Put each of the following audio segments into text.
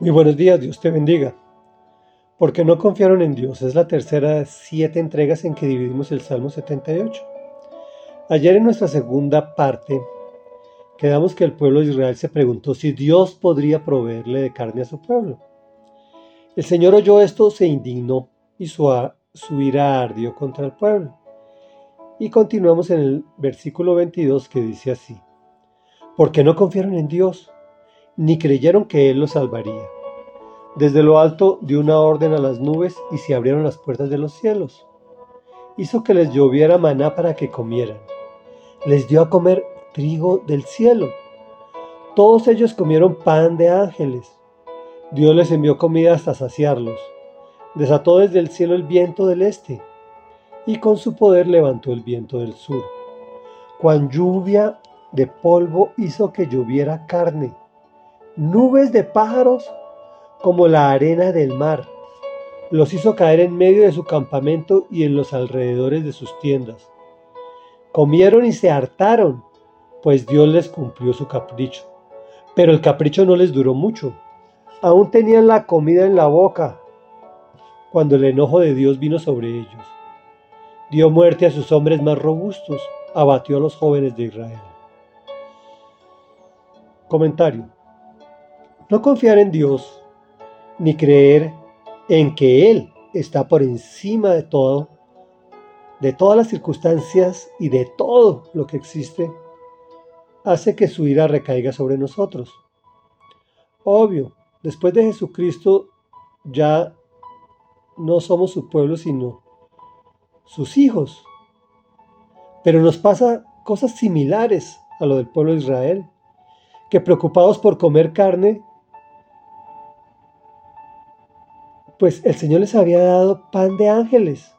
Muy buenos días, Dios te bendiga. Porque no confiaron en Dios es la tercera de siete entregas en que dividimos el Salmo 78. Ayer en nuestra segunda parte quedamos que el pueblo de Israel se preguntó si Dios podría proveerle de carne a su pueblo. El Señor oyó esto, se indignó y su, ira ardió contra el pueblo. Y continuamos en el versículo 22 que dice así, porque no confiaron en Dios ni creyeron que Él los salvaría. Desde lo alto dio una orden a las nubes y se abrieron las puertas de los cielos. Hizo que les lloviera maná para que comieran. Les dio a comer trigo del cielo. Todos ellos comieron pan de ángeles. Dios les envió comida hasta saciarlos. Desató desde el cielo el viento del este y con su poder levantó el viento del sur. Cuan lluvia de polvo hizo que lloviera carne nubes de pájaros como la arena del mar. Los hizo caer en medio de su campamento y en los alrededores de sus tiendas. Comieron y se hartaron, pues Dios les cumplió su capricho. Pero el capricho no les duró mucho. Aún tenían la comida en la boca cuando el enojo de Dios vino sobre ellos. Dio muerte a sus hombres más robustos, abatió a los jóvenes de Israel. Comentario. No confiar en Dios, ni creer en que Él está por encima de todo, de todas las circunstancias y de todo lo que existe, hace que su ira recaiga sobre nosotros. Obvio, después de Jesucristo ya no somos su pueblo, sino sus hijos. Pero nos pasa cosas similares a lo del pueblo de Israel, que preocupados por comer carne, pues el Señor les había dado pan de ángeles,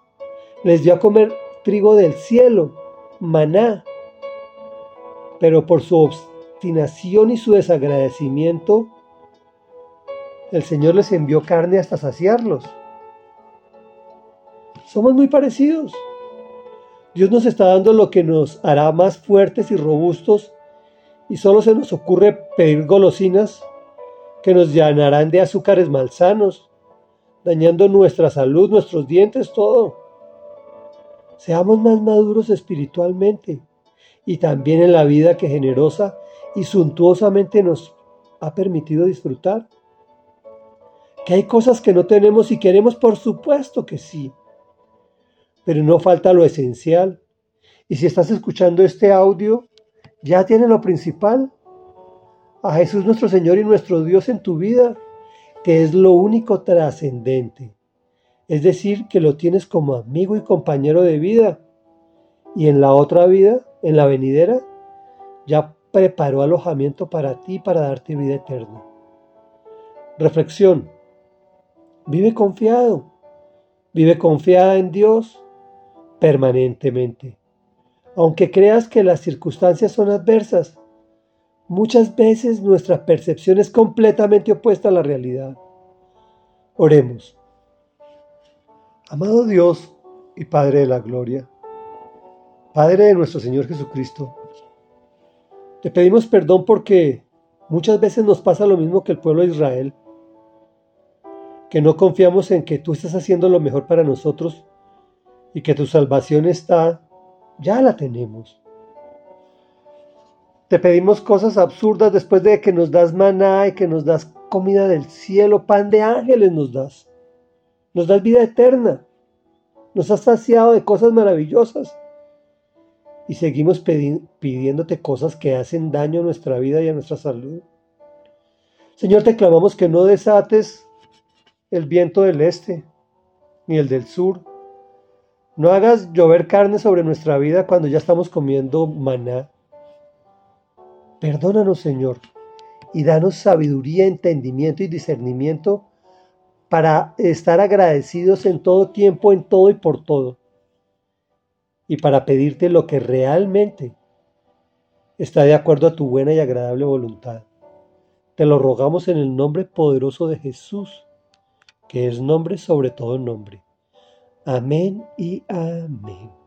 les dio a comer trigo del cielo, maná, pero por su obstinación y su desagradecimiento, el Señor les envió carne hasta saciarlos. Somos muy parecidos. Dios nos está dando lo que nos hará más fuertes y robustos y solo se nos ocurre pedir golosinas que nos llenarán de azúcares malsanos dañando nuestra salud, nuestros dientes, todo. Seamos más maduros espiritualmente y también en la vida que generosa y suntuosamente nos ha permitido disfrutar. Que hay cosas que no tenemos y queremos, por supuesto que sí. Pero no falta lo esencial. Y si estás escuchando este audio, ya tiene lo principal. A Jesús nuestro Señor y nuestro Dios en tu vida que es lo único trascendente. Es decir, que lo tienes como amigo y compañero de vida. Y en la otra vida, en la venidera, ya preparó alojamiento para ti para darte vida eterna. Reflexión. Vive confiado. Vive confiada en Dios permanentemente. Aunque creas que las circunstancias son adversas, Muchas veces nuestra percepción es completamente opuesta a la realidad. Oremos. Amado Dios y Padre de la Gloria, Padre de nuestro Señor Jesucristo, te pedimos perdón porque muchas veces nos pasa lo mismo que el pueblo de Israel, que no confiamos en que tú estás haciendo lo mejor para nosotros y que tu salvación está, ya la tenemos. Te pedimos cosas absurdas después de que nos das maná y que nos das comida del cielo, pan de ángeles nos das. Nos das vida eterna. Nos has saciado de cosas maravillosas. Y seguimos pidiéndote cosas que hacen daño a nuestra vida y a nuestra salud. Señor, te clamamos que no desates el viento del este ni el del sur. No hagas llover carne sobre nuestra vida cuando ya estamos comiendo maná. Perdónanos, Señor, y danos sabiduría, entendimiento y discernimiento para estar agradecidos en todo tiempo, en todo y por todo. Y para pedirte lo que realmente está de acuerdo a tu buena y agradable voluntad. Te lo rogamos en el nombre poderoso de Jesús, que es nombre sobre todo nombre. Amén y amén.